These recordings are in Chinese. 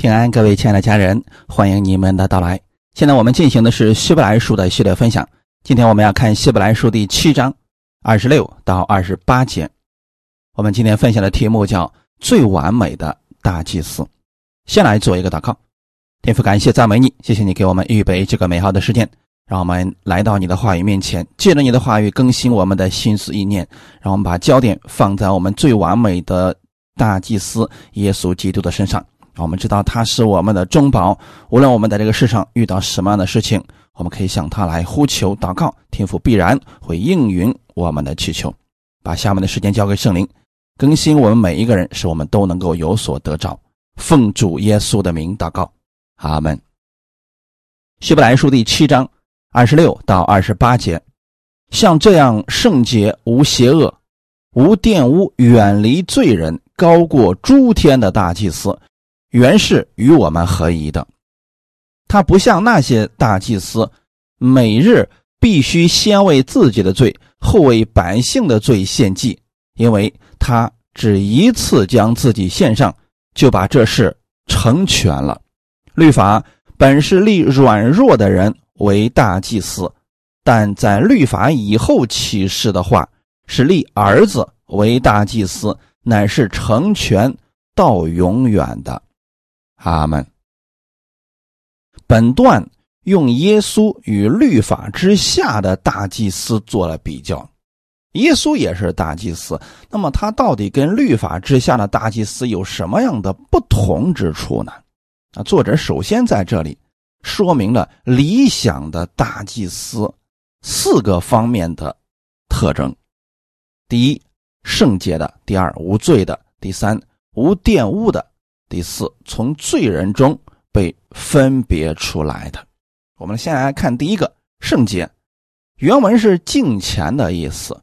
平安，各位亲爱的家人，欢迎你们的到来。现在我们进行的是希伯来书的系列分享。今天我们要看希伯来书第七章二十六到二十八节。我们今天分享的题目叫“最完美的大祭司”。先来做一个祷告，天父，感谢赞美你，谢谢你给我们预备这个美好的时间，让我们来到你的话语面前，借着你的话语更新我们的心思意念，让我们把焦点放在我们最完美的大祭司耶稣基督的身上。我们知道他是我们的中保，无论我们在这个世上遇到什么样的事情，我们可以向他来呼求祷告，天父必然会应允我们的祈求。把下面的时间交给圣灵，更新我们每一个人，使我们都能够有所得着。奉主耶稣的名祷告，阿门。希伯来书第七章二十六到二十八节，像这样圣洁、无邪恶、无玷污、远离罪人、高过诸天的大祭司。原是与我们合一的，他不像那些大祭司，每日必须先为自己的罪，后为百姓的罪献祭，因为他只一次将自己献上，就把这事成全了。律法本是立软弱的人为大祭司，但在律法以后启示的话，是立儿子为大祭司，乃是成全到永远的。阿门。本段用耶稣与律法之下的大祭司做了比较，耶稣也是大祭司，那么他到底跟律法之下的大祭司有什么样的不同之处呢？啊，作者首先在这里说明了理想的大祭司四个方面的特征：第一，圣洁的；第二，无罪的；第三，无玷污的。第四，从罪人中被分别出来的。我们先来看第一个圣洁，原文是敬虔的意思，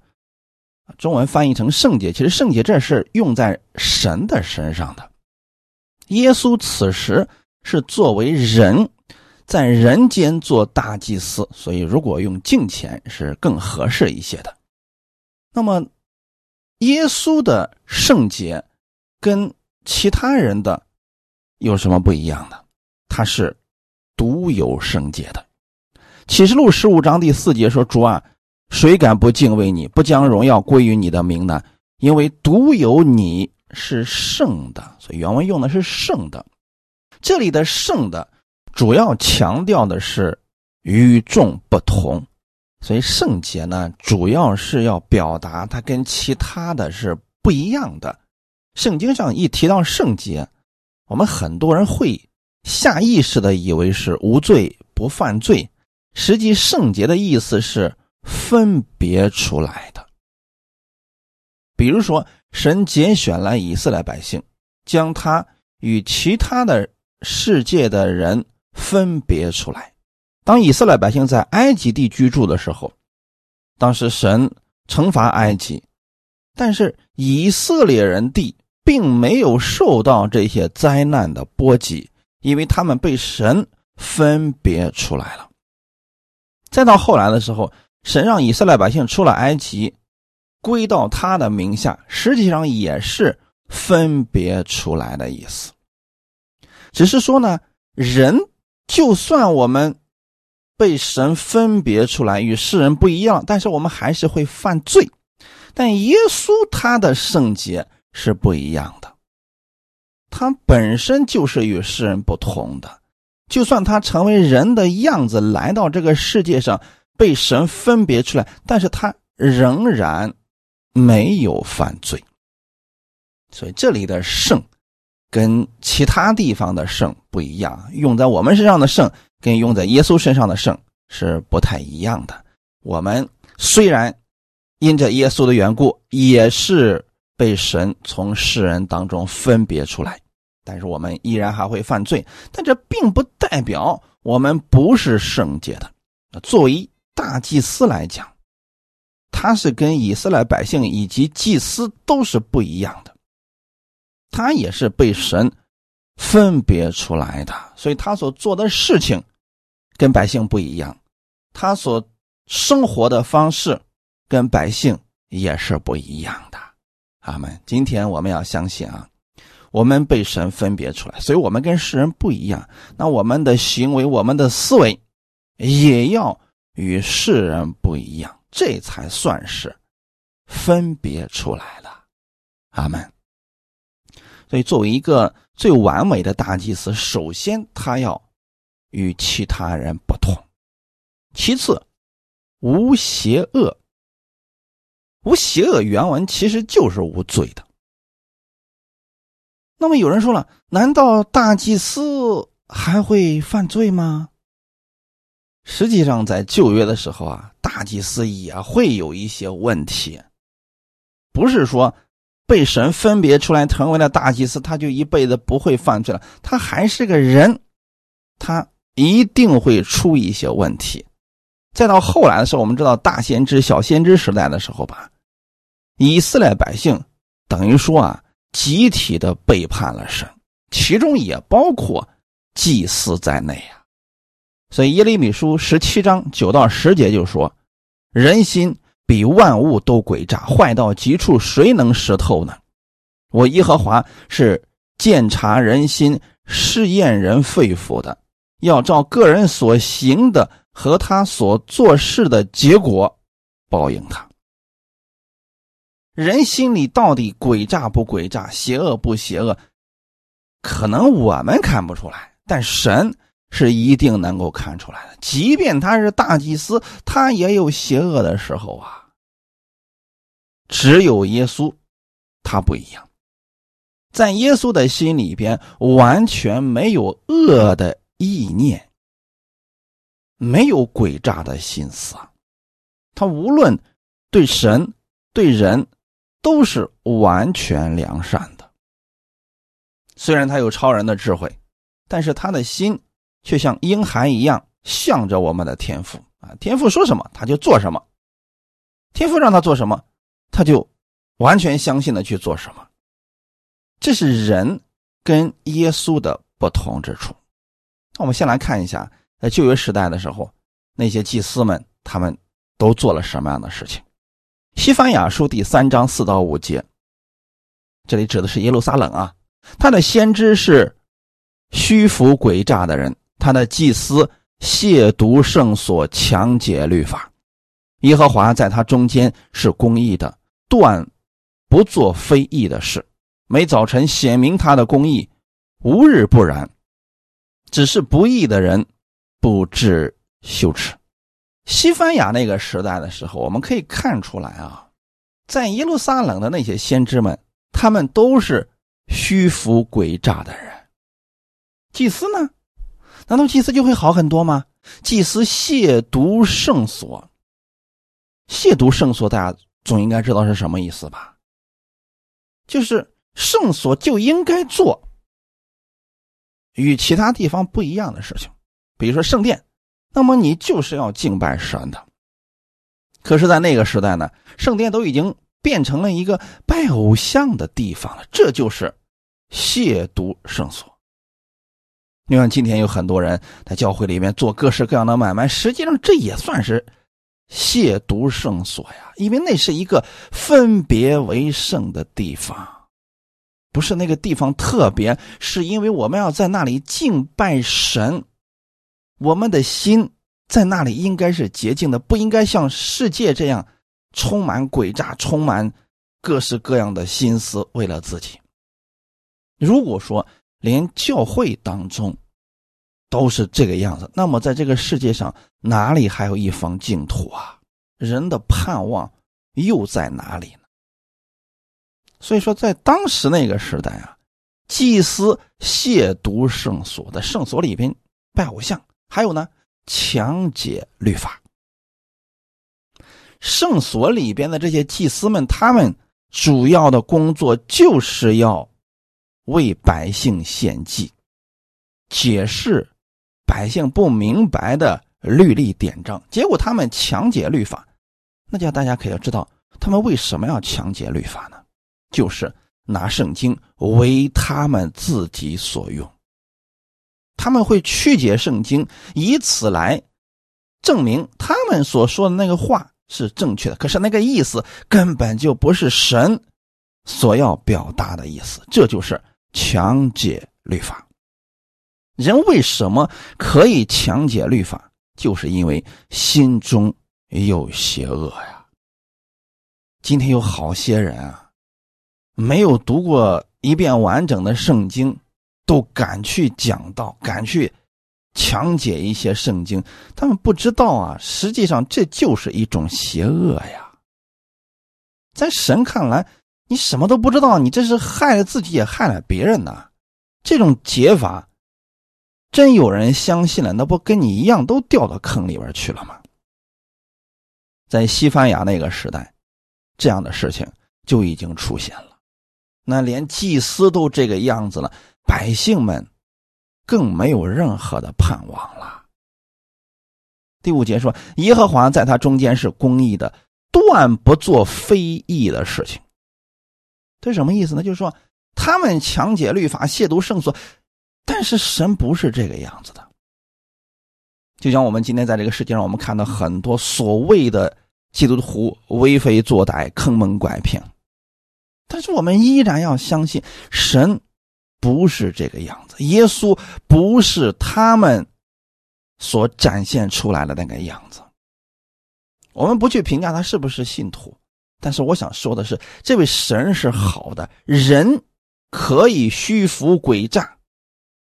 中文翻译成圣洁。其实圣洁这是用在神的身上的。耶稣此时是作为人，在人间做大祭司，所以如果用敬虔是更合适一些的。那么，耶稣的圣洁跟。其他人的有什么不一样的？他是独有圣洁的。启示录十五章第四节说：“主啊，谁敢不敬畏你，不将荣耀归于你的名呢？因为独有你是圣的。”所以原文用的是“圣的”。这里的“圣的”主要强调的是与众不同。所以圣洁呢，主要是要表达它跟其他的是不一样的。圣经上一提到圣洁，我们很多人会下意识的以为是无罪不犯罪，实际圣洁的意思是分别出来的。比如说，神拣选了以色列百姓，将他与其他的世界的人分别出来。当以色列百姓在埃及地居住的时候，当时神惩罚埃及，但是以色列人地。并没有受到这些灾难的波及，因为他们被神分别出来了。再到后来的时候，神让以色列百姓出了埃及，归到他的名下，实际上也是分别出来的意思。只是说呢，人就算我们被神分别出来，与世人不一样，但是我们还是会犯罪。但耶稣他的圣洁。是不一样的，他本身就是与世人不同的。就算他成为人的样子来到这个世界上，被神分别出来，但是他仍然没有犯罪。所以这里的圣跟其他地方的圣不一样，用在我们身上的圣跟用在耶稣身上的圣是不太一样的。我们虽然因着耶稣的缘故，也是。被神从世人当中分别出来，但是我们依然还会犯罪，但这并不代表我们不是圣洁的。作为大祭司来讲，他是跟以色列百姓以及祭司都是不一样的，他也是被神分别出来的，所以他所做的事情跟百姓不一样，他所生活的方式跟百姓也是不一样的。阿门。今天我们要相信啊，我们被神分别出来，所以我们跟世人不一样。那我们的行为、我们的思维也要与世人不一样，这才算是分别出来了。阿门。所以，作为一个最完美的大祭司，首先他要与其他人不同，其次无邪恶。无邪恶原文其实就是无罪的。那么有人说了，难道大祭司还会犯罪吗？实际上，在旧约的时候啊，大祭司也会有一些问题。不是说被神分别出来成为了大祭司，他就一辈子不会犯罪了。他还是个人，他一定会出一些问题。再到后来的时候，我们知道大先知、小先知时代的时候吧，以色列百姓等于说啊。集体的背叛了神，其中也包括祭司在内啊。所以耶利米书十七章九到十节就说：“人心比万物都诡诈，坏到极处，谁能识透呢？我耶和华是鉴察人心、试验人肺腑的，要照个人所行的和他所做事的结果报应他。”人心里到底诡诈不诡诈、邪恶不邪恶？可能我们看不出来，但神是一定能够看出来的。即便他是大祭司，他也有邪恶的时候啊。只有耶稣，他不一样，在耶稣的心里边完全没有恶的意念，没有诡诈的心思啊。他无论对神、对人。都是完全良善的。虽然他有超人的智慧，但是他的心却像婴孩一样，向着我们的天赋啊！天赋说什么，他就做什么；天赋让他做什么，他就完全相信的去做什么。这是人跟耶稣的不同之处。那我们先来看一下，在旧约时代的时候，那些祭司们他们都做了什么样的事情。西番雅书第三章四到五节，这里指的是耶路撒冷啊。他的先知是虚浮诡诈的人，他的祭司亵渎圣所，强解律法。耶和华在他中间是公义的，断不做非义的事。每早晨显明他的公义，无日不然。只是不义的人不知羞耻。西班牙那个时代的时候，我们可以看出来啊，在耶路撒冷的那些先知们，他们都是虚浮诡诈的人。祭司呢？难道祭司就会好很多吗？祭司亵渎圣所，亵渎圣所，大家总应该知道是什么意思吧？就是圣所就应该做与其他地方不一样的事情，比如说圣殿。那么你就是要敬拜神的，可是，在那个时代呢，圣殿都已经变成了一个拜偶像的地方了，这就是亵渎圣所。你看，今天有很多人在教会里面做各式各样的买卖，实际上这也算是亵渎圣所呀，因为那是一个分别为圣的地方，不是那个地方特别，是因为我们要在那里敬拜神。我们的心在那里应该是洁净的，不应该像世界这样充满诡诈、充满各式各样的心思，为了自己。如果说连教会当中都是这个样子，那么在这个世界上哪里还有一方净土啊？人的盼望又在哪里呢？所以说，在当时那个时代啊，祭司亵渎圣所，在圣所里边拜偶像。还有呢，强解律法。圣所里边的这些祭司们，他们主要的工作就是要为百姓献祭，解释百姓不明白的律例典章。结果他们强解律法，那叫大家可要知道，他们为什么要强解律法呢？就是拿圣经为他们自己所用。他们会曲解圣经，以此来证明他们所说的那个话是正确的。可是那个意思根本就不是神所要表达的意思，这就是强解律法。人为什么可以强解律法？就是因为心中有邪恶呀。今天有好些人啊，没有读过一遍完整的圣经，都敢去讲道，敢去强解一些圣经。他们不知道啊，实际上这就是一种邪恶呀。在神看来，你什么都不知道，你这是害了自己，也害了别人呐。这种解法。真有人相信了，那不跟你一样都掉到坑里边去了吗？在西班牙那个时代，这样的事情就已经出现了。那连祭司都这个样子了，百姓们更没有任何的盼望了。第五节说：“耶和华在他中间是公义的，断不做非义的事情。”这什么意思呢？就是说，他们强解律法，亵渎圣所。但是神不是这个样子的，就像我们今天在这个世界上，我们看到很多所谓的基督徒为非作歹、坑蒙拐骗，但是我们依然要相信神不是这个样子，耶稣不是他们所展现出来的那个样子。我们不去评价他是不是信徒，但是我想说的是，这位神是好的，人可以虚浮诡诈。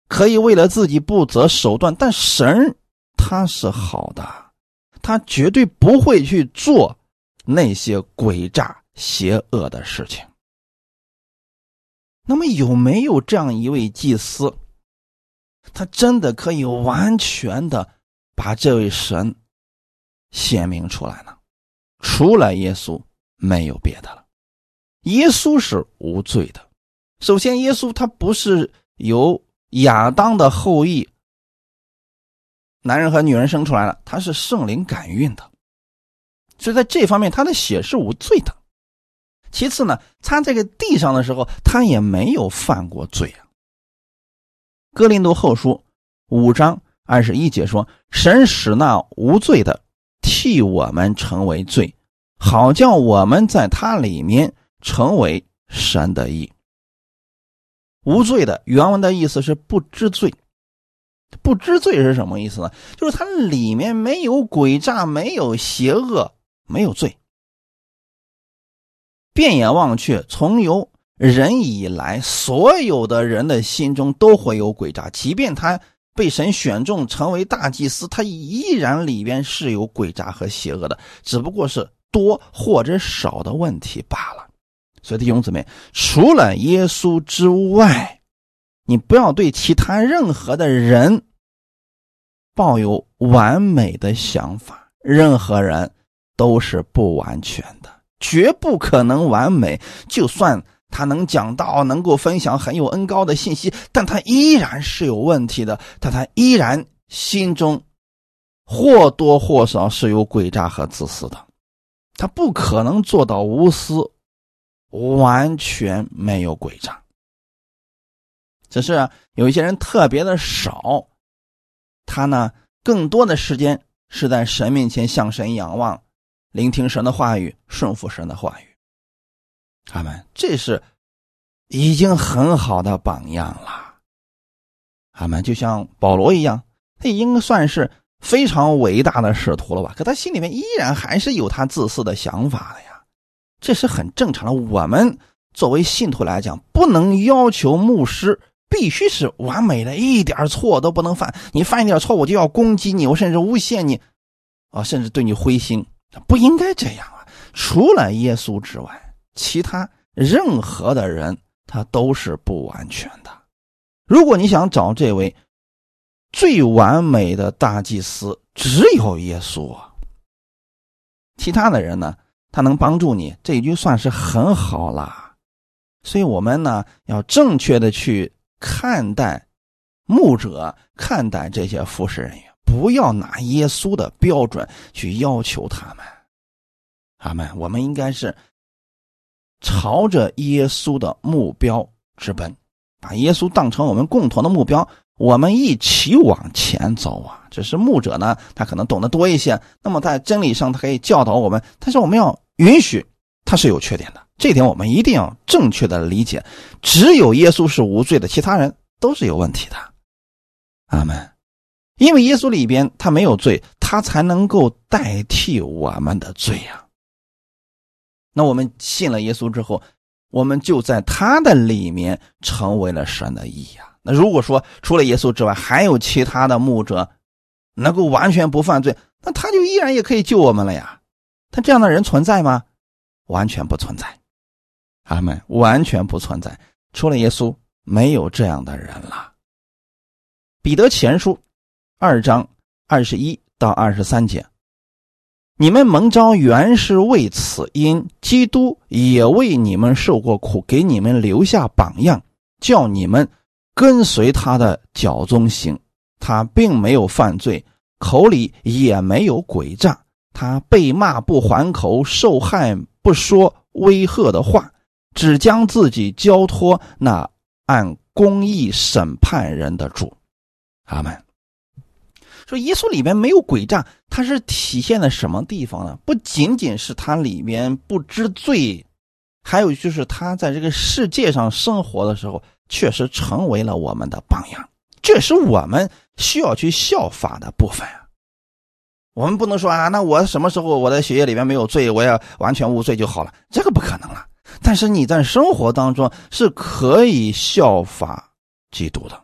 可以为了自己不择手段，但神他是好的，他绝对不会去做那些诡诈邪恶的事情。那么有没有这样一位祭司，他真的可以完全的把这位神显明出来呢？除了耶稣，没有别的了。耶稣是无罪的。首先，耶稣他不是由。亚当的后裔，男人和女人生出来了，他是圣灵感孕的，所以在这方面他的血是无罪的。其次呢，他这个地上的时候，他也没有犯过罪啊。哥林多后书五章二十一节说：“神使那无罪的替我们成为罪，好叫我们在他里面成为神的义。”无罪的原文的意思是不知罪，不知罪是什么意思呢？就是它里面没有诡诈，没有邪恶，没有罪。变眼望去，从有人以来，所有的人的心中都会有诡诈，即便他被神选中成为大祭司，他依然里边是有诡诈和邪恶的，只不过是多或者少的问题罢了。所以弟兄姊妹，除了耶稣之外，你不要对其他任何的人抱有完美的想法。任何人都是不完全的，绝不可能完美。就算他能讲道，能够分享很有恩高的信息，但他依然是有问题的。但他依然心中或多或少是有诡诈和自私的，他不可能做到无私。完全没有诡诈，只是有一些人特别的少，他呢更多的时间是在神面前向神仰望，聆听神的话语，顺服神的话语。他们这是已经很好的榜样了。他们就像保罗一样，他已经算是非常伟大的使徒了吧？可他心里面依然还是有他自私的想法的呀。这是很正常的。我们作为信徒来讲，不能要求牧师必须是完美的，一点错都不能犯。你犯一点错，我就要攻击你，我甚至诬陷你，啊，甚至对你灰心，不应该这样啊！除了耶稣之外，其他任何的人他都是不完全的。如果你想找这位最完美的大祭司，只有耶稣啊。其他的人呢？他能帮助你，这已经算是很好了。所以，我们呢要正确的去看待牧者，看待这些服侍人员，不要拿耶稣的标准去要求他们。阿门，我们应该是朝着耶稣的目标直奔，把耶稣当成我们共同的目标，我们一起往前走啊！只是牧者呢，他可能懂得多一些，那么在真理上他可以教导我们，但是我们要。允许他是有缺点的，这点我们一定要正确的理解。只有耶稣是无罪的，其他人都是有问题的。阿门。因为耶稣里边他没有罪，他才能够代替我们的罪呀。那我们信了耶稣之后，我们就在他的里面成为了神的义呀。那如果说除了耶稣之外还有其他的牧者能够完全不犯罪，那他就依然也可以救我们了呀。他这样的人存在吗？完全不存在。阿门，完全不存在。除了耶稣，没有这样的人了。彼得前书二章二十一到二十三节。你们蒙召原是为此，因基督也为你们受过苦，给你们留下榜样，叫你们跟随他的脚踪行。他并没有犯罪，口里也没有诡诈。他被骂不还口，受害不说威吓的话，只将自己交托那按公义审判人的主。阿门。说耶稣里面没有诡诈，它是体现在什么地方呢？不仅仅是他里面不知罪，还有就是他在这个世界上生活的时候，确实成为了我们的榜样，这是我们需要去效法的部分啊。我们不能说啊，那我什么时候我的血液里面没有罪，我也完全无罪就好了，这个不可能了。但是你在生活当中是可以效法基督的。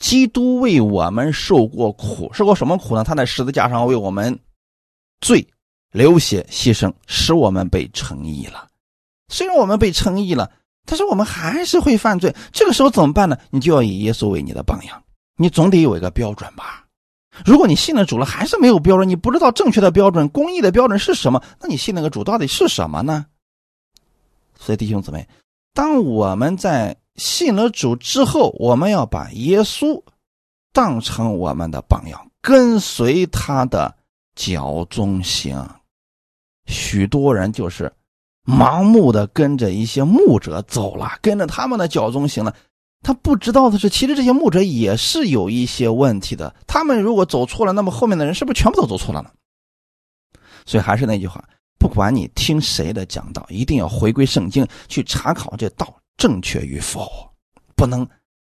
基督为我们受过苦，受过什么苦呢？他在十字架上为我们罪流血牺牲，使我们被称义了。虽然我们被称义了，但是我们还是会犯罪。这个时候怎么办呢？你就要以耶稣为你的榜样，你总得有一个标准吧。如果你信了主了，还是没有标准，你不知道正确的标准、公义的标准是什么，那你信那个主到底是什么呢？所以弟兄姊妹，当我们在。信了主之后，我们要把耶稣当成我们的榜样，跟随他的脚踪行。许多人就是盲目的跟着一些牧者走了，跟着他们的脚踪行了。他不知道的是，其实这些牧者也是有一些问题的。他们如果走错了，那么后面的人是不是全部都走错了呢？所以还是那句话，不管你听谁的讲道，一定要回归圣经去查考这道。正确与否，不能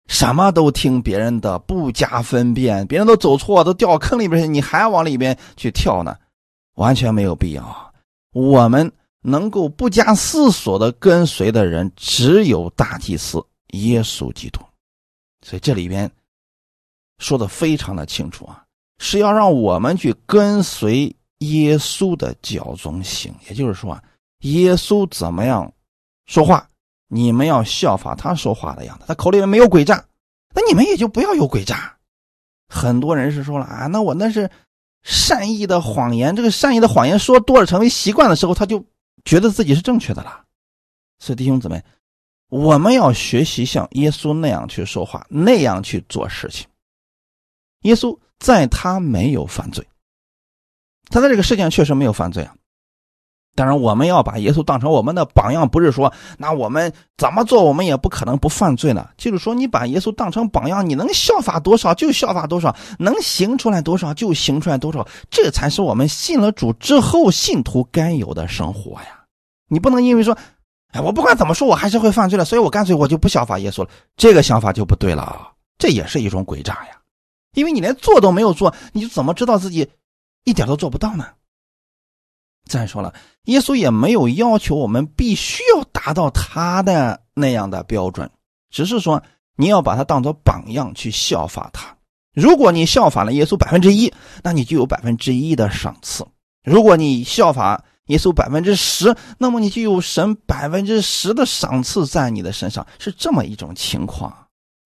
什么都听别人的，不加分辨。别人都走错，都掉坑里边去，你还往里边去跳呢？完全没有必要。我们能够不加思索的跟随的人，只有大祭司耶稣基督。所以这里边说的非常的清楚啊，是要让我们去跟随耶稣的脚踪行。也就是说啊，耶稣怎么样说话？你们要效法他说话的样子，他口里面没有诡诈，那你们也就不要有诡诈。很多人是说了啊，那我那是善意的谎言，这个善意的谎言说多了成为习惯的时候，他就觉得自己是正确的了。所以弟兄姊妹，我们要学习像耶稣那样去说话，那样去做事情。耶稣在他没有犯罪，他在这个事情上确实没有犯罪啊。当然，我们要把耶稣当成我们的榜样，不是说那我们怎么做，我们也不可能不犯罪呢。就是说，你把耶稣当成榜样，你能效法多少就效法多少，能行出来多少就行出来多少，这才是我们信了主之后信徒该有的生活呀。你不能因为说，哎，我不管怎么说，我还是会犯罪的，所以我干脆我就不效法耶稣了。这个想法就不对了啊，这也是一种诡诈呀。因为你连做都没有做，你就怎么知道自己一点都做不到呢？再说了，耶稣也没有要求我们必须要达到他的那样的标准，只是说你要把他当做榜样去效法他。如果你效法了耶稣百分之一，那你就有百分之一的赏赐；如果你效法耶稣百分之十，那么你就有神百分之十的赏赐在你的身上。是这么一种情况，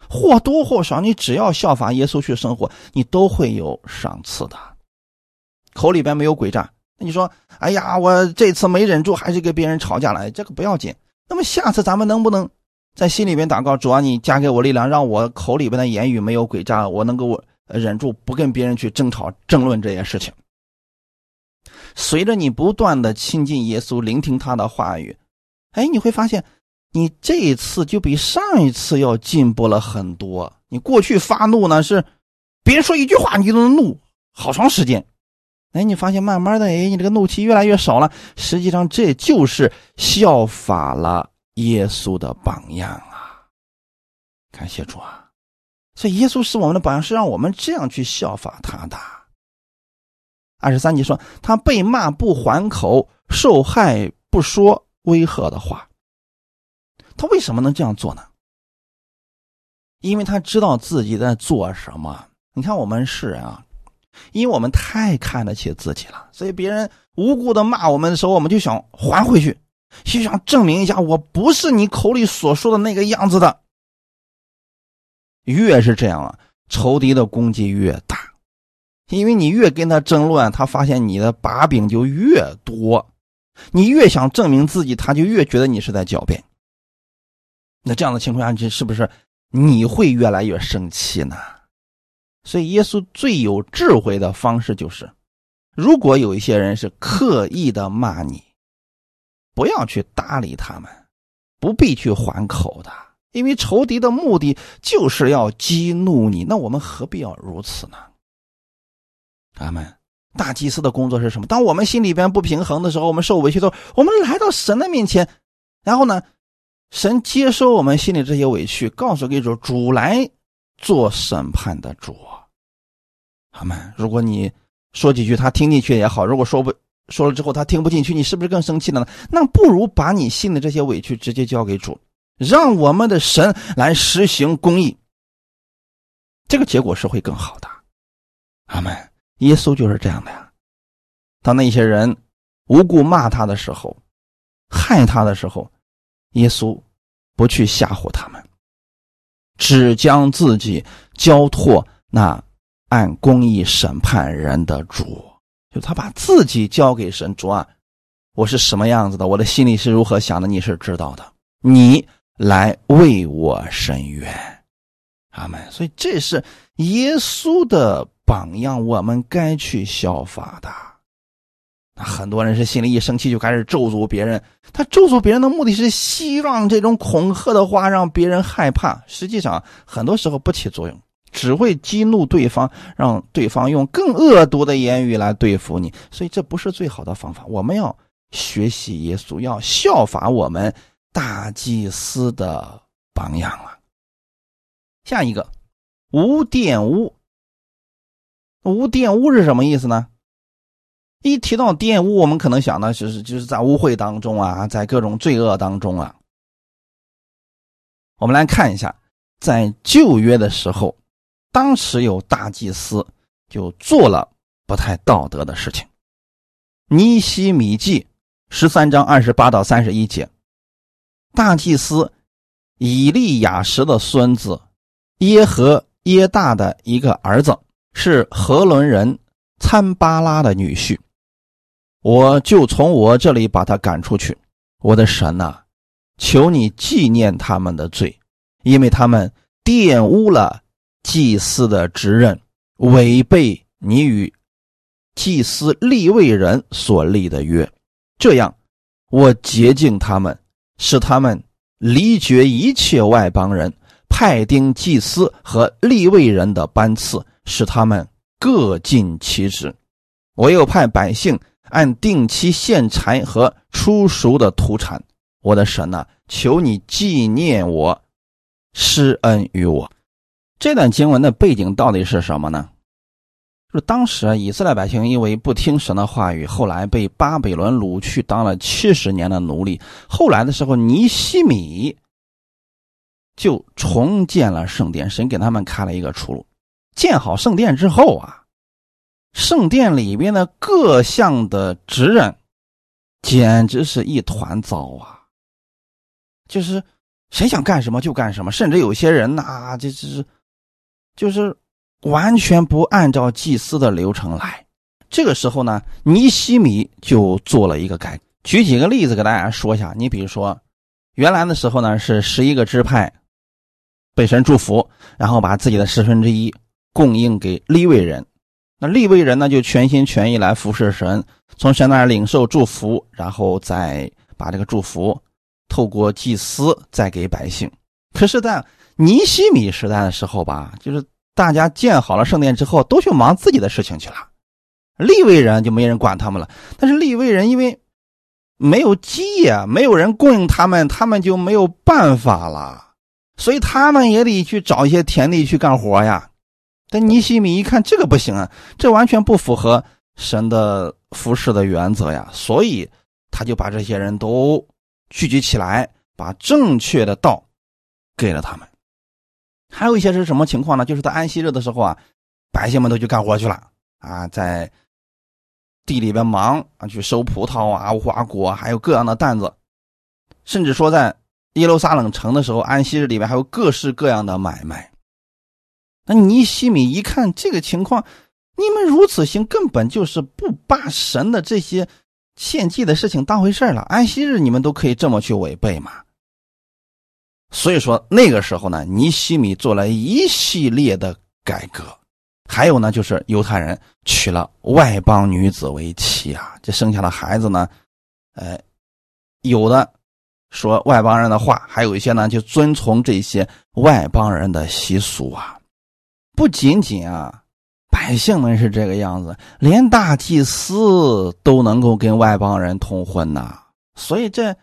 或多或少，你只要效法耶稣去生活，你都会有赏赐的。口里边没有诡诈。那你说，哎呀，我这次没忍住，还是跟别人吵架了。这个不要紧。那么下次咱们能不能在心里边祷告，主啊，你加给我力量，让我口里边的言语没有诡诈，我能够忍住不跟别人去争吵、争论这些事情。随着你不断的亲近耶稣，聆听他的话语，哎，你会发现，你这一次就比上一次要进步了很多。你过去发怒呢，是别人说一句话，你都能怒好长时间。哎，你发现慢慢的，哎，你这个怒气越来越少了。实际上，这就是效法了耶稣的榜样啊！感谢主啊！所以，耶稣是我们的榜样，是让我们这样去效法他的。二十三节说，他被骂不还口，受害不说威吓的话。他为什么能这样做呢？因为他知道自己在做什么。你看，我们世人啊。因为我们太看得起自己了，所以别人无辜的骂我们的时候，我们就想还回去，就想证明一下我不是你口里所说的那个样子的。越是这样啊，仇敌的攻击越大，因为你越跟他争论，他发现你的把柄就越多，你越想证明自己，他就越觉得你是在狡辩。那这样的情况下，这是不是你会越来越生气呢？所以，耶稣最有智慧的方式就是：如果有一些人是刻意的骂你，不要去搭理他们，不必去还口的，因为仇敌的目的就是要激怒你。那我们何必要如此呢？他们大祭司的工作是什么？当我们心里边不平衡的时候，我们受委屈的时候，我们来到神的面前，然后呢，神接收我们心里这些委屈，告诉给主，主来做审判的主。阿们，如果你说几句他听进去也好，如果说不说了之后他听不进去，你是不是更生气了呢？那不如把你心里这些委屈直接交给主，让我们的神来实行公义，这个结果是会更好的。阿门。耶稣就是这样的呀。当那些人无故骂他的时候，害他的时候，耶稣不去吓唬他们，只将自己交托那。按公义审判人的主，就他把自己交给神主啊，我是什么样子的，我的心里是如何想的，你是知道的，你来为我伸冤，阿门。所以这是耶稣的榜样，我们该去效法的。那很多人是心里一生气就开始咒诅别人，他咒诅别人的目的是希望这种恐吓的话让别人害怕，实际上很多时候不起作用。只会激怒对方，让对方用更恶毒的言语来对付你，所以这不是最好的方法。我们要学习耶稣，要效法我们大祭司的榜样啊。下一个，无玷污。无玷污是什么意思呢？一提到玷污，我们可能想的就是就是在污秽当中啊，在各种罪恶当中啊。我们来看一下，在旧约的时候。当时有大祭司就做了不太道德的事情。尼西米记十三章二十八到三十一节，大祭司以利亚什的孙子耶和耶大的一个儿子是何伦人参巴拉的女婿，我就从我这里把他赶出去。我的神呐，求你纪念他们的罪，因为他们玷污了。祭司的职任违背你与祭司立位人所立的约，这样我洁净他们，使他们离绝一切外邦人，派丁祭司和立位人的班次，使他们各尽其职。我又派百姓按定期献柴和出熟的土产。我的神呐，求你纪念我，施恩于我。这段经文的背景到底是什么呢？就是当时以色列百姓因为不听神的话语，后来被巴比伦掳去当了七十年的奴隶。后来的时候，尼西米就重建了圣殿，神给他们开了一个出路。建好圣殿之后啊，圣殿里边的各项的职任，简直是一团糟啊！就是谁想干什么就干什么，甚至有些人呐，这这是。就是完全不按照祭司的流程来，这个时候呢，尼西米就做了一个改。举几个例子给大家说一下。你比如说，原来的时候呢是十一个支派被神祝福，然后把自己的十分之一供应给立位人，那立位人呢就全心全意来服侍神，从神那领受祝福，然后再把这个祝福透过祭司再给百姓。可是，在尼西米时代的时候吧，就是大家建好了圣殿之后，都去忙自己的事情去了，利未人就没人管他们了。但是利未人因为没有基业，没有人供应他们，他们就没有办法了，所以他们也得去找一些田地去干活呀。但尼西米一看这个不行啊，这完全不符合神的服侍的原则呀，所以他就把这些人都聚集起来，把正确的道给了他们。还有一些是什么情况呢？就是在安息日的时候啊，百姓们都去干活去了啊，在地里边忙啊，去收葡萄啊、无花果，还有各样的担子，甚至说在耶路撒冷城的时候，安息日里面还有各式各样的买卖。那尼西米一看这个情况，你们如此行，根本就是不把神的这些献祭的事情当回事了。安息日你们都可以这么去违背吗？所以说那个时候呢，尼西米做了一系列的改革，还有呢，就是犹太人娶了外邦女子为妻啊，这生下的孩子呢，呃，有的说外邦人的话，还有一些呢就遵从这些外邦人的习俗啊。不仅仅啊，百姓们是这个样子，连大祭司都能够跟外邦人通婚呐。所以这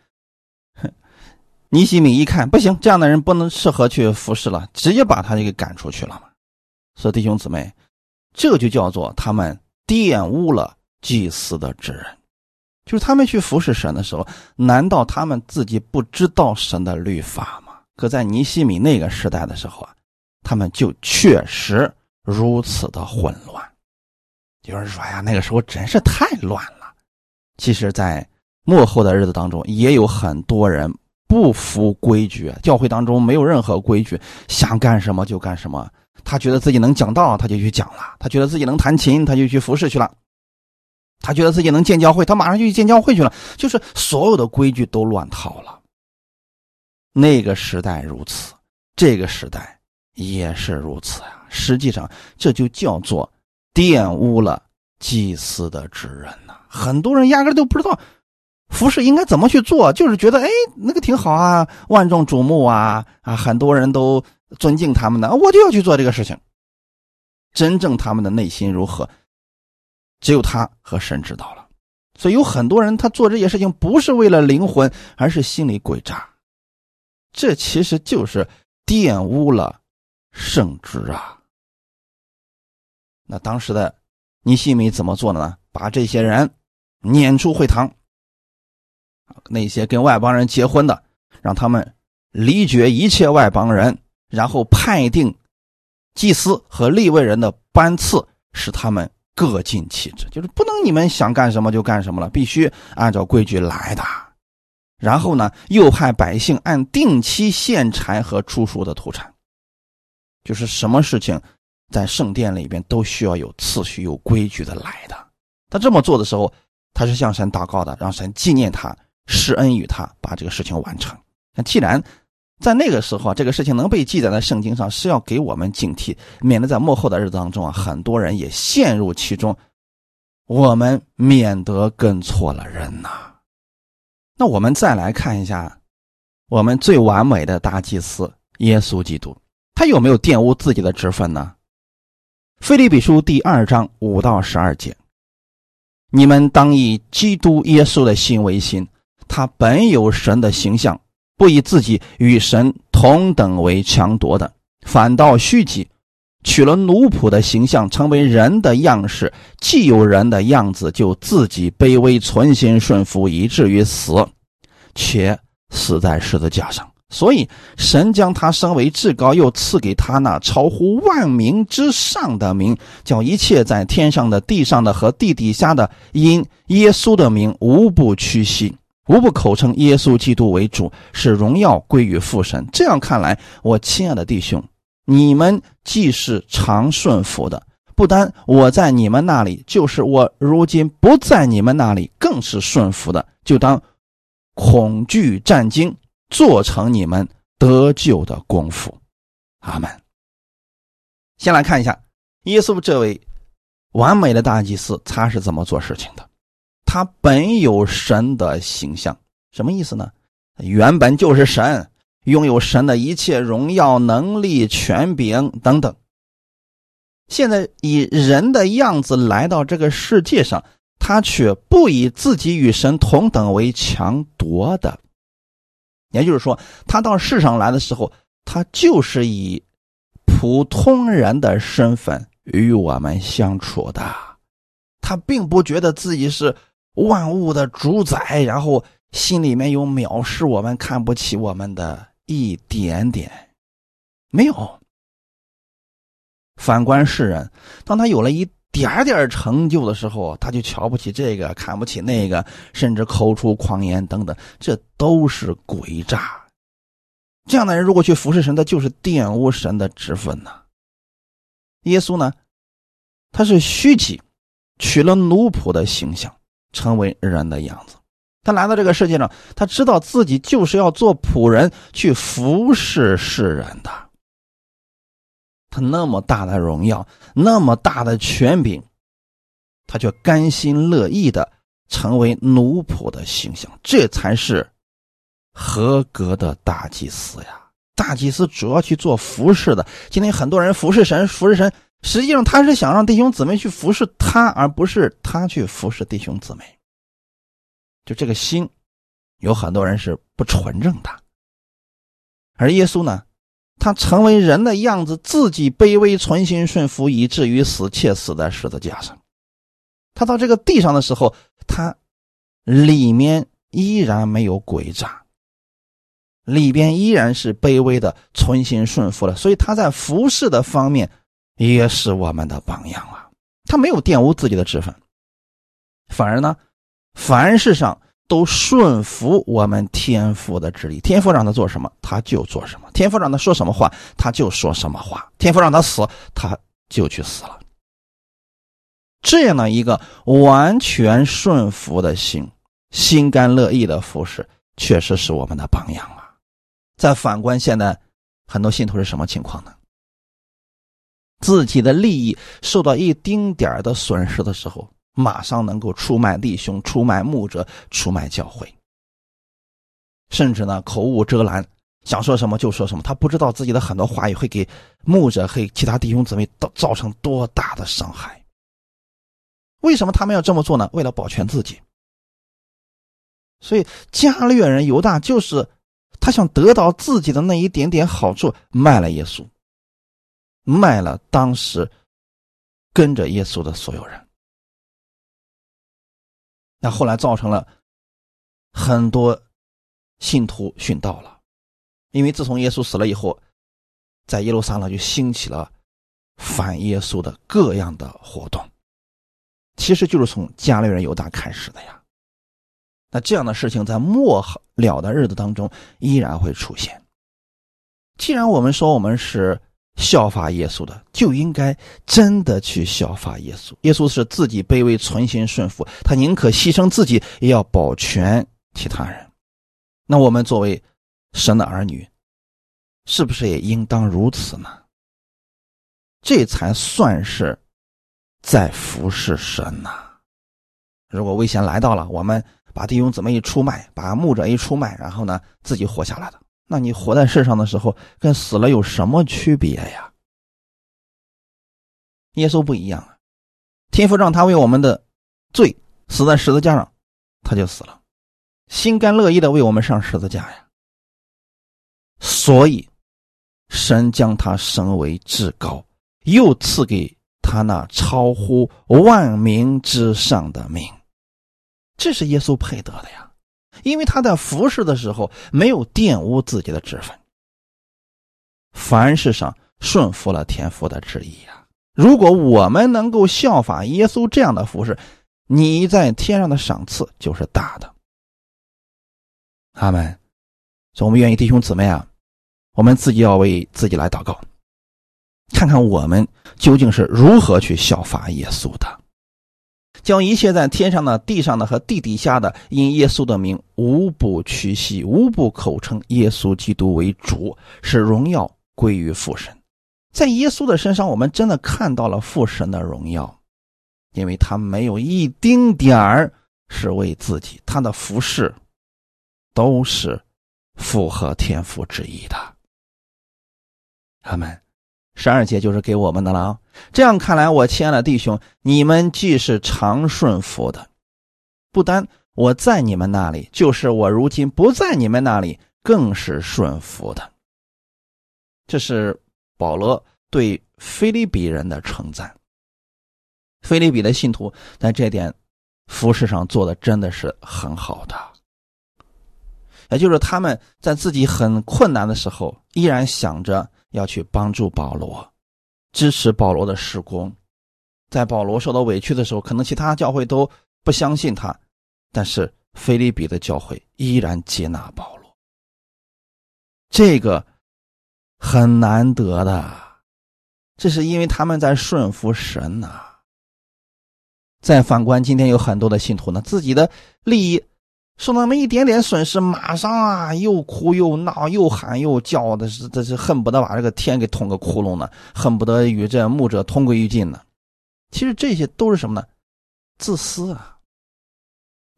尼西米一看不行，这样的人不能适合去服侍了，直接把他就给赶出去了嘛。所以弟兄姊妹，这就叫做他们玷污了祭司的职任，就是他们去服侍神的时候，难道他们自己不知道神的律法吗？可在尼西米那个时代的时候啊。他们就确实如此的混乱。有人说：“呀，那个时候真是太乱了。”其实，在幕后的日子当中，也有很多人不服规矩，教会当中没有任何规矩，想干什么就干什么。他觉得自己能讲道，他就去讲了；他觉得自己能弹琴，他就去服侍去了；他觉得自己能建教会，他马上就去建教会去了。就是所有的规矩都乱套了。那个时代如此，这个时代。也是如此呀，实际上这就叫做玷污了祭司的职任呐。很多人压根都不知道服饰应该怎么去做，就是觉得哎那个挺好啊，万众瞩目啊啊，很多人都尊敬他们的，我就要去做这个事情。真正他们的内心如何，只有他和神知道了。所以有很多人他做这些事情不是为了灵魂，而是心里诡诈。这其实就是玷污了。圣旨啊！那当时的尼西米怎么做的呢？把这些人撵出会堂，那些跟外邦人结婚的，让他们离绝一切外邦人，然后判定祭司和立位人的班次，使他们各尽其职，就是不能你们想干什么就干什么了，必须按照规矩来的。然后呢，又派百姓按定期献柴和出熟的土产。就是什么事情，在圣殿里边都需要有次序、有规矩的来的。他这么做的时候，他是向神祷告的，让神纪念他，施恩于他，把这个事情完成。那既然在那个时候啊这个事情能被记载在圣经上，是要给我们警惕，免得在幕后的日子当中啊，很多人也陷入其中，我们免得跟错了人呐。那我们再来看一下，我们最完美的大祭司耶稣基督。他有没有玷污自己的职分呢？腓立比书第二章五到十二节，你们当以基督耶稣的心为心，他本有神的形象，不以自己与神同等为强夺的，反倒虚己，取了奴仆的形象，成为人的样式。既有人的样子，就自己卑微，存心顺服，以至于死，且死在十字架上。所以，神将他升为至高，又赐给他那超乎万名之上的名，叫一切在天上的、地上的和地底下的，因耶稣的名，无不屈膝，无不口称耶稣基督为主，使荣耀归于父神。这样看来，我亲爱的弟兄，你们既是常顺服的，不单我在你们那里，就是我如今不在你们那里，更是顺服的，就当恐惧战惊。做成你们得救的功夫，阿门。先来看一下耶稣这位完美的大祭司，他是怎么做事情的？他本有神的形象，什么意思呢？原本就是神，拥有神的一切荣耀、能力、权柄等等。现在以人的样子来到这个世界上，他却不以自己与神同等为强夺的。也就是说，他到世上来的时候，他就是以普通人的身份与我们相处的。他并不觉得自己是万物的主宰，然后心里面有藐视我们、看不起我们的一点点，没有。反观世人，当他有了一点点成就的时候，他就瞧不起这个，看不起那个，甚至口出狂言等等，这都是诡诈。这样的人如果去服侍神，他就是玷污神的职分呐。耶稣呢，他是虚己，取了奴仆的形象，成为人的样子。他来到这个世界上，他知道自己就是要做仆人，去服侍世人的。他那么大的荣耀，那么大的权柄，他却甘心乐意的成为奴仆的形象，这才是合格的大祭司呀！大祭司主要去做服侍的。今天很多人服侍神，服侍神，实际上他是想让弟兄姊妹去服侍他，而不是他去服侍弟兄姊妹。就这个心，有很多人是不纯正的。而耶稣呢？他成为人的样子，自己卑微、存心顺服，以至于死，且死在十字架上。他到这个地上的时候，他里面依然没有诡诈，里边依然是卑微的、存心顺服的。所以他在服侍的方面也是我们的榜样啊！他没有玷污自己的职分，反而呢，凡事上。都顺服我们天父的旨意，天父让他做什么，他就做什么；天父让他说什么话，他就说什么话；天父让他死，他就去死了。这样的一个完全顺服的心，心甘乐意的服侍，确实是我们的榜样啊！再反观现在很多信徒是什么情况呢？自己的利益受到一丁点的损失的时候。马上能够出卖弟兄、出卖牧者、出卖教会，甚至呢口无遮拦，想说什么就说什么。他不知道自己的很多话语会给牧者和其他弟兄姊妹造造成多大的伤害。为什么他们要这么做呢？为了保全自己。所以加略人犹大就是他想得到自己的那一点点好处，卖了耶稣，卖了当时跟着耶稣的所有人。那后来造成了很多信徒殉道了，因为自从耶稣死了以后，在耶路撒冷就兴起了反耶稣的各样的活动，其实就是从加略人犹大开始的呀。那这样的事情在末了的日子当中依然会出现。既然我们说我们是。效法耶稣的就应该真的去效法耶稣。耶稣是自己卑微、存心顺服，他宁可牺牲自己，也要保全其他人。那我们作为神的儿女，是不是也应当如此呢？这才算是在服侍神呐。如果危险来到了，我们把弟兄姊妹一出卖，把牧者一出卖，然后呢自己活下来的。那你活在世上的时候，跟死了有什么区别呀？耶稣不一样啊，天父让他为我们的罪死在十字架上，他就死了，心甘乐意的为我们上十字架呀。所以，神将他升为至高，又赐给他那超乎万民之上的名，这是耶稣配得的呀。因为他在服侍的时候没有玷污自己的职分，凡事上顺服了天父的旨意呀。如果我们能够效法耶稣这样的服侍，你在天上的赏赐就是大的。阿门。所以，我们愿意弟兄姊妹啊，我们自己要为自己来祷告，看看我们究竟是如何去效法耶稣的。将一切在天上的、地上的和地底下的，因耶稣的名，无不屈膝，无不口称耶稣基督为主，使荣耀归于父神。在耶稣的身上，我们真的看到了父神的荣耀，因为他没有一丁点儿是为自己，他的服饰都是符合天父旨意的。阿门。十二节就是给我们的了啊。这样看来，我亲爱的弟兄，你们既是常顺服的，不单我在你们那里，就是我如今不在你们那里，更是顺服的。这是保罗对菲利比人的称赞。菲利比的信徒在这点服饰上做的真的是很好的。也就是他们在自己很困难的时候，依然想着要去帮助保罗，支持保罗的施工。在保罗受到委屈的时候，可能其他教会都不相信他，但是菲利比的教会依然接纳保罗。这个很难得的，这是因为他们在顺服神呐。再反观今天有很多的信徒呢，自己的利益。受那么一点点损失，马上啊，又哭又闹，又喊又叫的，是这是恨不得把这个天给捅个窟窿呢，恨不得与这牧者同归于尽呢。其实这些都是什么呢？自私啊，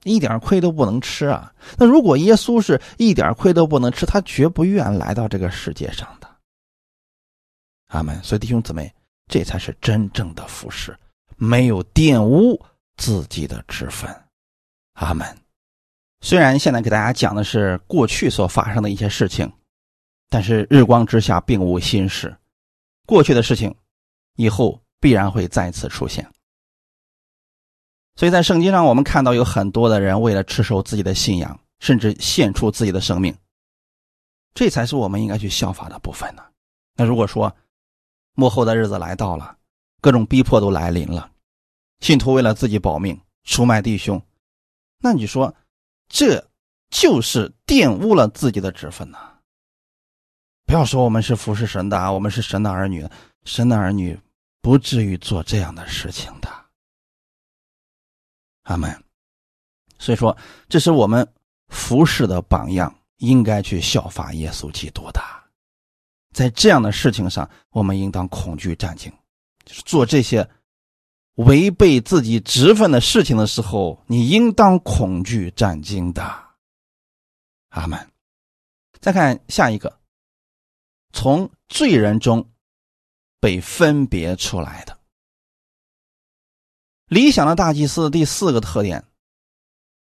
一点亏都不能吃啊。那如果耶稣是一点亏都不能吃，他绝不愿来到这个世界上的。阿门。所以弟兄姊妹，这才是真正的服侍，没有玷污自己的职分。阿门。虽然现在给大家讲的是过去所发生的一些事情，但是日光之下并无新事，过去的事情以后必然会再次出现。所以在圣经上，我们看到有很多的人为了持守自己的信仰，甚至献出自己的生命，这才是我们应该去效法的部分呢。那如果说幕后的日子来到了，各种逼迫都来临了，信徒为了自己保命出卖弟兄，那你说？这就是玷污了自己的职分呐！不要说我们是服侍神的啊，我们是神的儿女，神的儿女不至于做这样的事情的。阿门。所以说，这是我们服侍的榜样，应该去效法耶稣基督的。在这样的事情上，我们应当恐惧战兢，就是做这些。违背自己职分的事情的时候，你应当恐惧战惊的。阿门。再看下一个，从罪人中被分别出来的理想的大祭司第四个特点，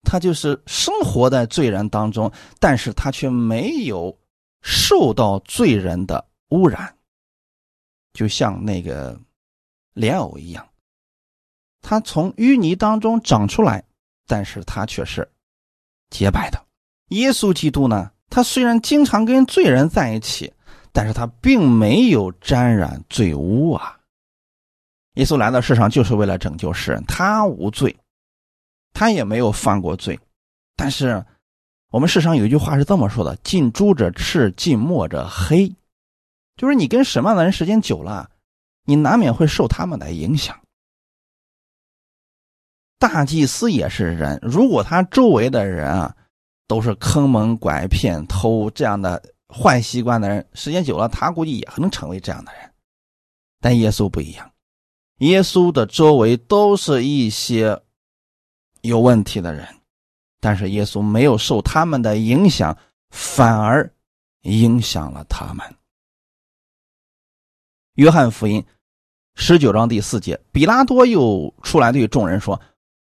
他就是生活在罪人当中，但是他却没有受到罪人的污染，就像那个莲藕一样。他从淤泥当中长出来，但是他却是洁白的。耶稣基督呢？他虽然经常跟罪人在一起，但是他并没有沾染罪污啊。耶稣来到世上就是为了拯救世人，他无罪，他也没有犯过罪。但是我们世上有一句话是这么说的：“近朱者赤，近墨者黑。”就是你跟什么样的人时间久了，你难免会受他们的影响。大祭司也是人，如果他周围的人啊都是坑蒙拐骗、偷这样的坏习惯的人，时间久了，他估计也能成为这样的人。但耶稣不一样，耶稣的周围都是一些有问题的人，但是耶稣没有受他们的影响，反而影响了他们。约翰福音十九章第四节，比拉多又出来对众人说。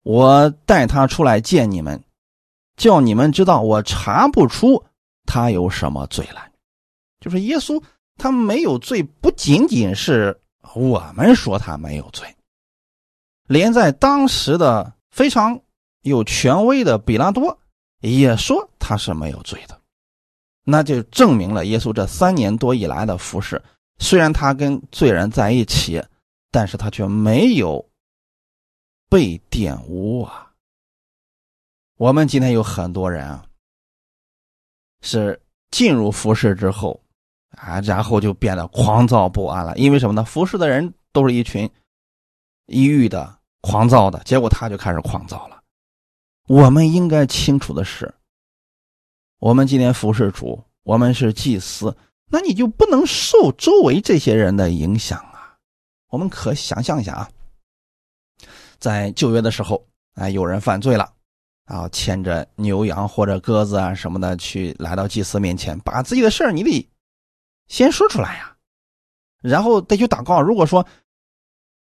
我带他出来见你们，叫你们知道我查不出他有什么罪来。就是耶稣他没有罪，不仅仅是我们说他没有罪，连在当时的非常有权威的比拉多也说他是没有罪的。那就证明了耶稣这三年多以来的服侍，虽然他跟罪人在一起，但是他却没有。被玷污啊！我们今天有很多人啊，是进入服饰之后啊，然后就变得狂躁不安了。因为什么呢？服侍的人都是一群抑郁的、狂躁的，结果他就开始狂躁了。我们应该清楚的是，我们今天服侍主，我们是祭司，那你就不能受周围这些人的影响啊！我们可想象一下啊。在旧约的时候，啊，有人犯罪了，啊，牵着牛羊或者鸽子啊什么的去来到祭司面前，把自己的事儿你得先说出来呀，然后得去祷告。如果说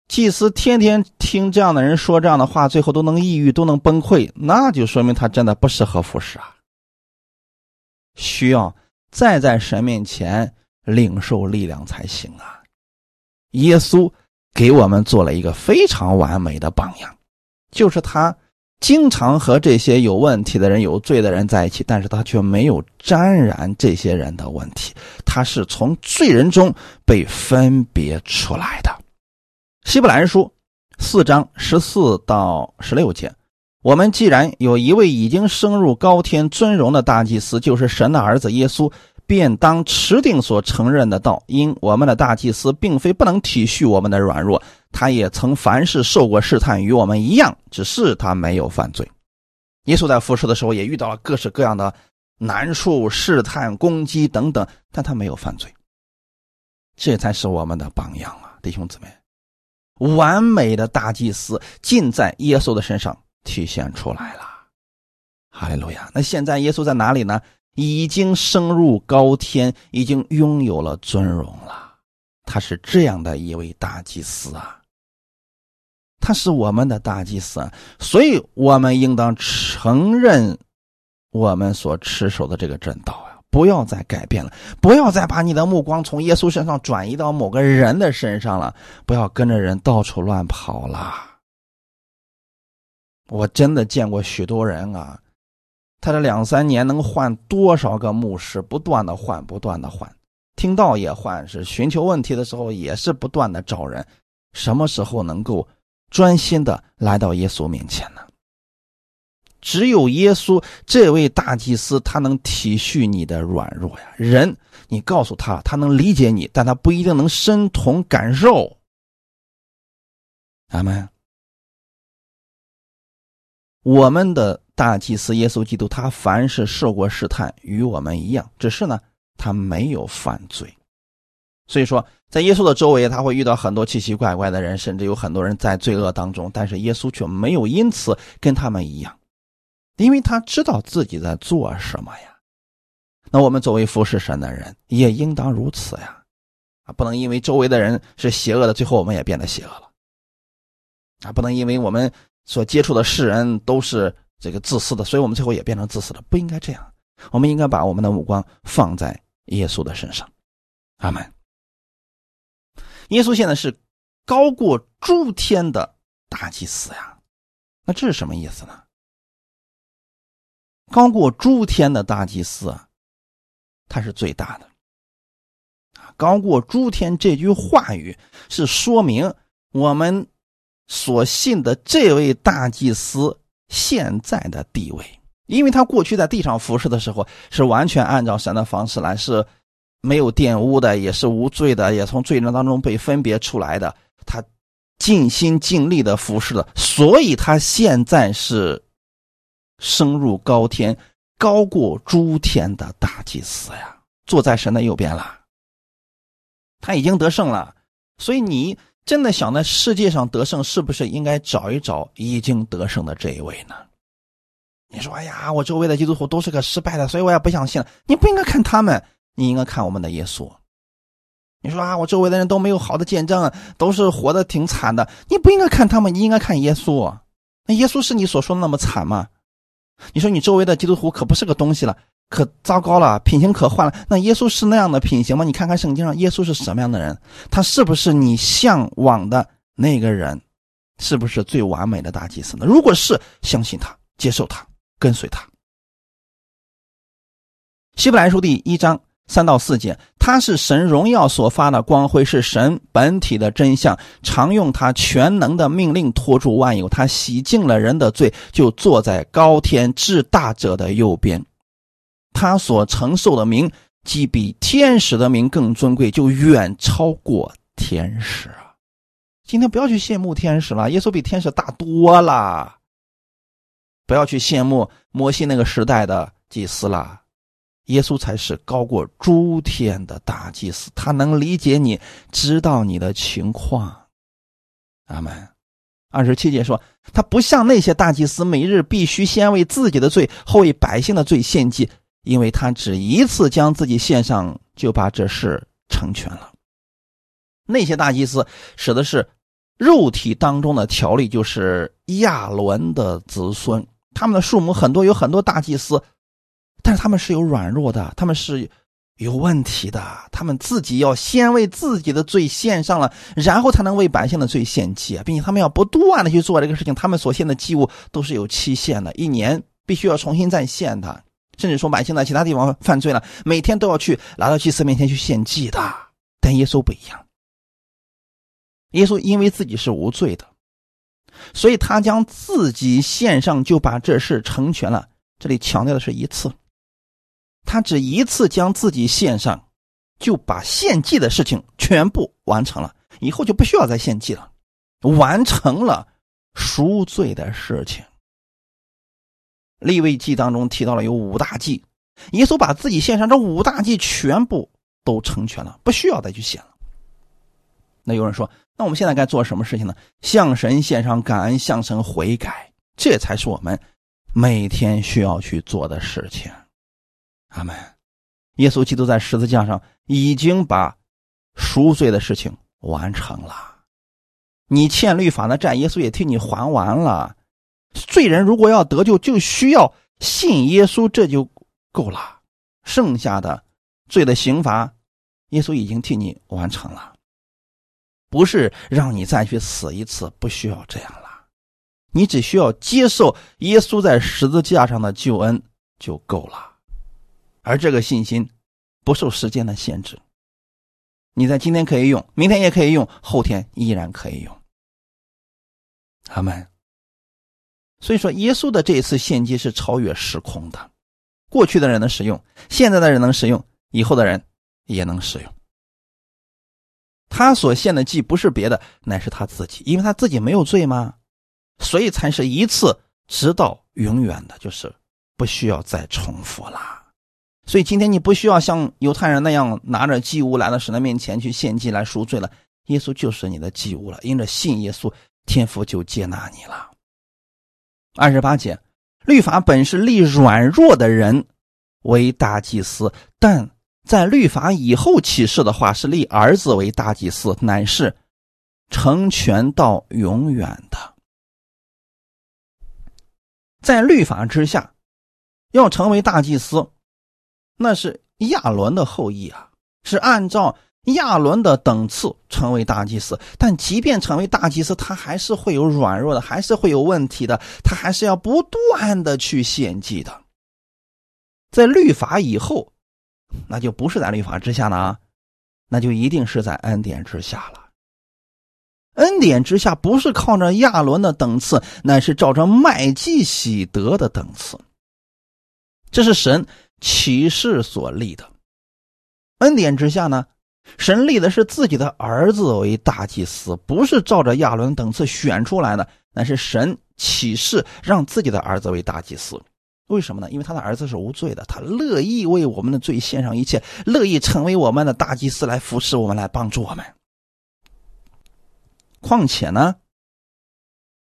祭司天天听这样的人说这样的话，最后都能抑郁，都能崩溃，那就说明他真的不适合服侍啊。需要再在神面前领受力量才行啊。耶稣给我们做了一个非常完美的榜样，就是他。经常和这些有问题的人、有罪的人在一起，但是他却没有沾染这些人的问题。他是从罪人中被分别出来的。希伯来书四章十四到十六节，我们既然有一位已经升入高天尊荣的大祭司，就是神的儿子耶稣。便当持定所承认的道，因我们的大祭司并非不能体恤我们的软弱，他也曾凡事受过试探，与我们一样，只是他没有犯罪。耶稣在服侍的时候也遇到了各式各样的难处、试探、攻击等等，但他没有犯罪。这才是我们的榜样啊，弟兄姊妹！完美的大祭司尽在耶稣的身上体现出来了。哈利路亚！那现在耶稣在哪里呢？已经升入高天，已经拥有了尊荣了。他是这样的一位大祭司啊，他是我们的大祭司，所以我们应当承认我们所持守的这个正道啊，不要再改变了，不要再把你的目光从耶稣身上转移到某个人的身上了，不要跟着人到处乱跑了。我真的见过许多人啊。他这两三年能换多少个牧师？不断的换，不断的换，听到也换，是寻求问题的时候也是不断的找人。什么时候能够专心的来到耶稣面前呢？只有耶稣这位大祭司，他能体恤你的软弱呀。人，你告诉他，他能理解你，但他不一定能身同感受。阿门。我们的。大祭司耶稣基督，他凡是受过试探，与我们一样，只是呢，他没有犯罪。所以说，在耶稣的周围，他会遇到很多奇奇怪怪的人，甚至有很多人在罪恶当中，但是耶稣却没有因此跟他们一样，因为他知道自己在做什么呀。那我们作为服侍神的人，也应当如此呀，啊，不能因为周围的人是邪恶的，最后我们也变得邪恶了，啊，不能因为我们所接触的世人都是。这个自私的，所以我们最后也变成自私的，不应该这样。我们应该把我们的目光放在耶稣的身上。阿门。耶稣现在是高过诸天的大祭司呀，那这是什么意思呢？高过诸天的大祭司，他是最大的。高过诸天这句话语是说明我们所信的这位大祭司。现在的地位，因为他过去在地上服侍的时候是完全按照神的方式来，是没有玷污的，也是无罪的，也从罪人当中被分别出来的。他尽心尽力的服侍的，所以他现在是升入高天，高过诸天的大祭司呀，坐在神的右边了。他已经得胜了，所以你。真的想在世界上得胜，是不是应该找一找已经得胜的这一位呢？你说：“哎呀，我周围的基督徒都是个失败的，所以我也不相信了。”你不应该看他们，你应该看我们的耶稣。你说：“啊，我周围的人都没有好的见证，都是活的挺惨的。”你不应该看他们，你应该看耶稣。那耶稣是你所说的那么惨吗？你说你周围的基督徒可不是个东西了。可糟糕了，品行可坏了。那耶稣是那样的品行吗？你看看圣经上耶稣是什么样的人？他是不是你向往的那个人？是不是最完美的大祭司呢？如果是，相信他，接受他，跟随他。希伯来书第一章三到四节，他是神荣耀所发的光辉，是神本体的真相，常用他全能的命令托住万有。他洗净了人的罪，就坐在高天至大者的右边。他所承受的名，既比天使的名更尊贵，就远超过天使啊！今天不要去羡慕天使了，耶稣比天使大多了。不要去羡慕摩西那个时代的祭司了，耶稣才是高过诸天的大祭司，他能理解你，知道你的情况。阿门。二十七节说，他不像那些大祭司，每日必须先为自己的罪，后为百姓的罪献祭。因为他只一次将自己献上，就把这事成全了。那些大祭司使的是肉体当中的条例，就是亚伦的子孙，他们的数目很多，有很多大祭司，但是他们是有软弱的，他们是有问题的，他们自己要先为自己的罪献上了，然后才能为百姓的罪献祭，并且他们要不断的去做这个事情，他们所献的祭物都是有期限的，一年必须要重新再献的。甚至说百姓在其他地方犯罪了，每天都要去来到祭司面前去献祭的。但耶稣不一样，耶稣因为自己是无罪的，所以他将自己献上，就把这事成全了。这里强调的是一次，他只一次将自己献上，就把献祭的事情全部完成了，以后就不需要再献祭了，完成了赎罪的事情。立位记当中提到了有五大祭，耶稣把自己献上，这五大祭全部都成全了，不需要再去献了。那有人说，那我们现在该做什么事情呢？向神献上感恩，向神悔改，这才是我们每天需要去做的事情。阿门。耶稣基督在十字架上已经把赎罪的事情完成了，你欠律法的债，耶稣也替你还完了。罪人如果要得救，就需要信耶稣，这就够了。剩下的罪的刑罚，耶稣已经替你完成了，不是让你再去死一次，不需要这样了。你只需要接受耶稣在十字架上的救恩就够了。而这个信心不受时间的限制，你在今天可以用，明天也可以用，后天依然可以用。阿门。所以说，耶稣的这一次献祭是超越时空的，过去的人能使用，现在的人能使用，以后的人也能使用。他所献的祭不是别的，乃是他自己，因为他自己没有罪吗？所以才是一次直到永远的，就是不需要再重复了。所以今天你不需要像犹太人那样拿着祭物来到神的面前去献祭来赎罪了，耶稣就是你的祭物了。因着信耶稣，天父就接纳你了。二十八节，律法本是立软弱的人为大祭司，但在律法以后启示的话，是立儿子为大祭司，乃是成全到永远的。在律法之下，要成为大祭司，那是亚伦的后裔啊，是按照。亚伦的等次成为大祭司，但即便成为大祭司，他还是会有软弱的，还是会有问题的，他还是要不断的去献祭的。在律法以后，那就不是在律法之下了啊，那就一定是在恩典之下了。恩典之下不是靠着亚伦的等次，乃是照着麦基喜德的等次，这是神启示所立的。恩典之下呢？神立的是自己的儿子为大祭司，不是照着亚伦等次选出来的，那是神启示让自己的儿子为大祭司。为什么呢？因为他的儿子是无罪的，他乐意为我们的罪献上一切，乐意成为我们的大祭司来服侍我们，来帮助我们。况且呢，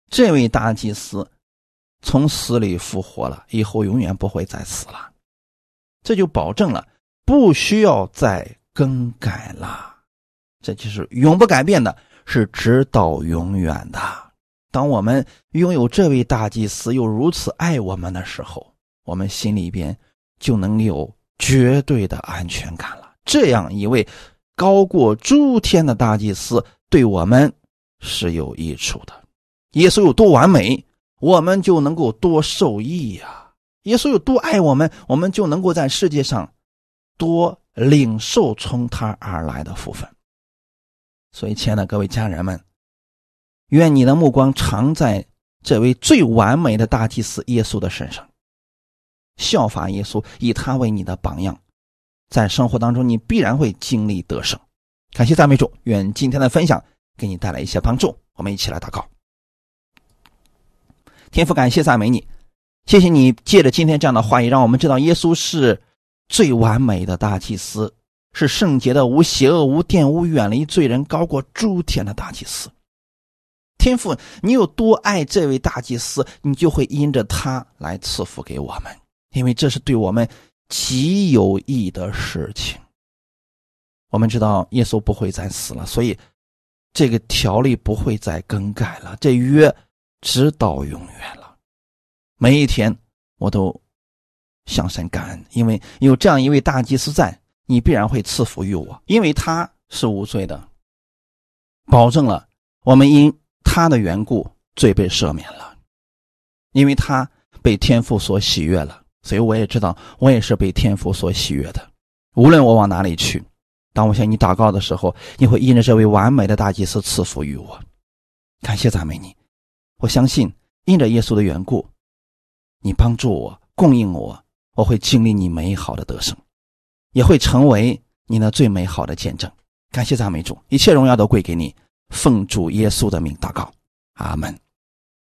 这位大祭司从死里复活了，以后永远不会再死了，这就保证了不需要再。更改了，这就是永不改变的，是直到永远的。当我们拥有这位大祭司又如此爱我们的时候，我们心里边就能有绝对的安全感了。这样一位高过诸天的大祭司，对我们是有益处的。耶稣有多完美，我们就能够多受益呀。耶稣有多爱我们，我们就能够在世界上多。领受从他而来的福分，所以，亲爱的各位家人们，愿你的目光常在这位最完美的大祭司耶稣的身上，效法耶稣，以他为你的榜样，在生活当中，你必然会经历得胜。感谢赞美主，愿今天的分享给你带来一些帮助。我们一起来祷告，天父，感谢赞美你，谢谢你借着今天这样的话语，让我们知道耶稣是。最完美的大祭司是圣洁的、无邪恶、无玷污、远离罪人、高过诸天的大祭司。天父，你有多爱这位大祭司，你就会因着他来赐福给我们，因为这是对我们极有益的事情。我们知道耶稣不会再死了，所以这个条例不会再更改了，这约直到永远了。每一天我都向神感恩，因为有这样一位大祭司在，你必然会赐福于我，因为他是无罪的，保证了我们因他的缘故罪被赦免了，因为他被天父所喜悦了，所以我也知道我也是被天父所喜悦的。无论我往哪里去。当我向你祷告的时候，你会因着这位完美的大祭司赐福于我。感谢赞美你，我相信因着耶稣的缘故，你帮助我，供应我，我会经历你美好的得胜，也会成为你那最美好的见证。感谢赞美主，一切荣耀都归给你。奉主耶稣的名祷告，阿门。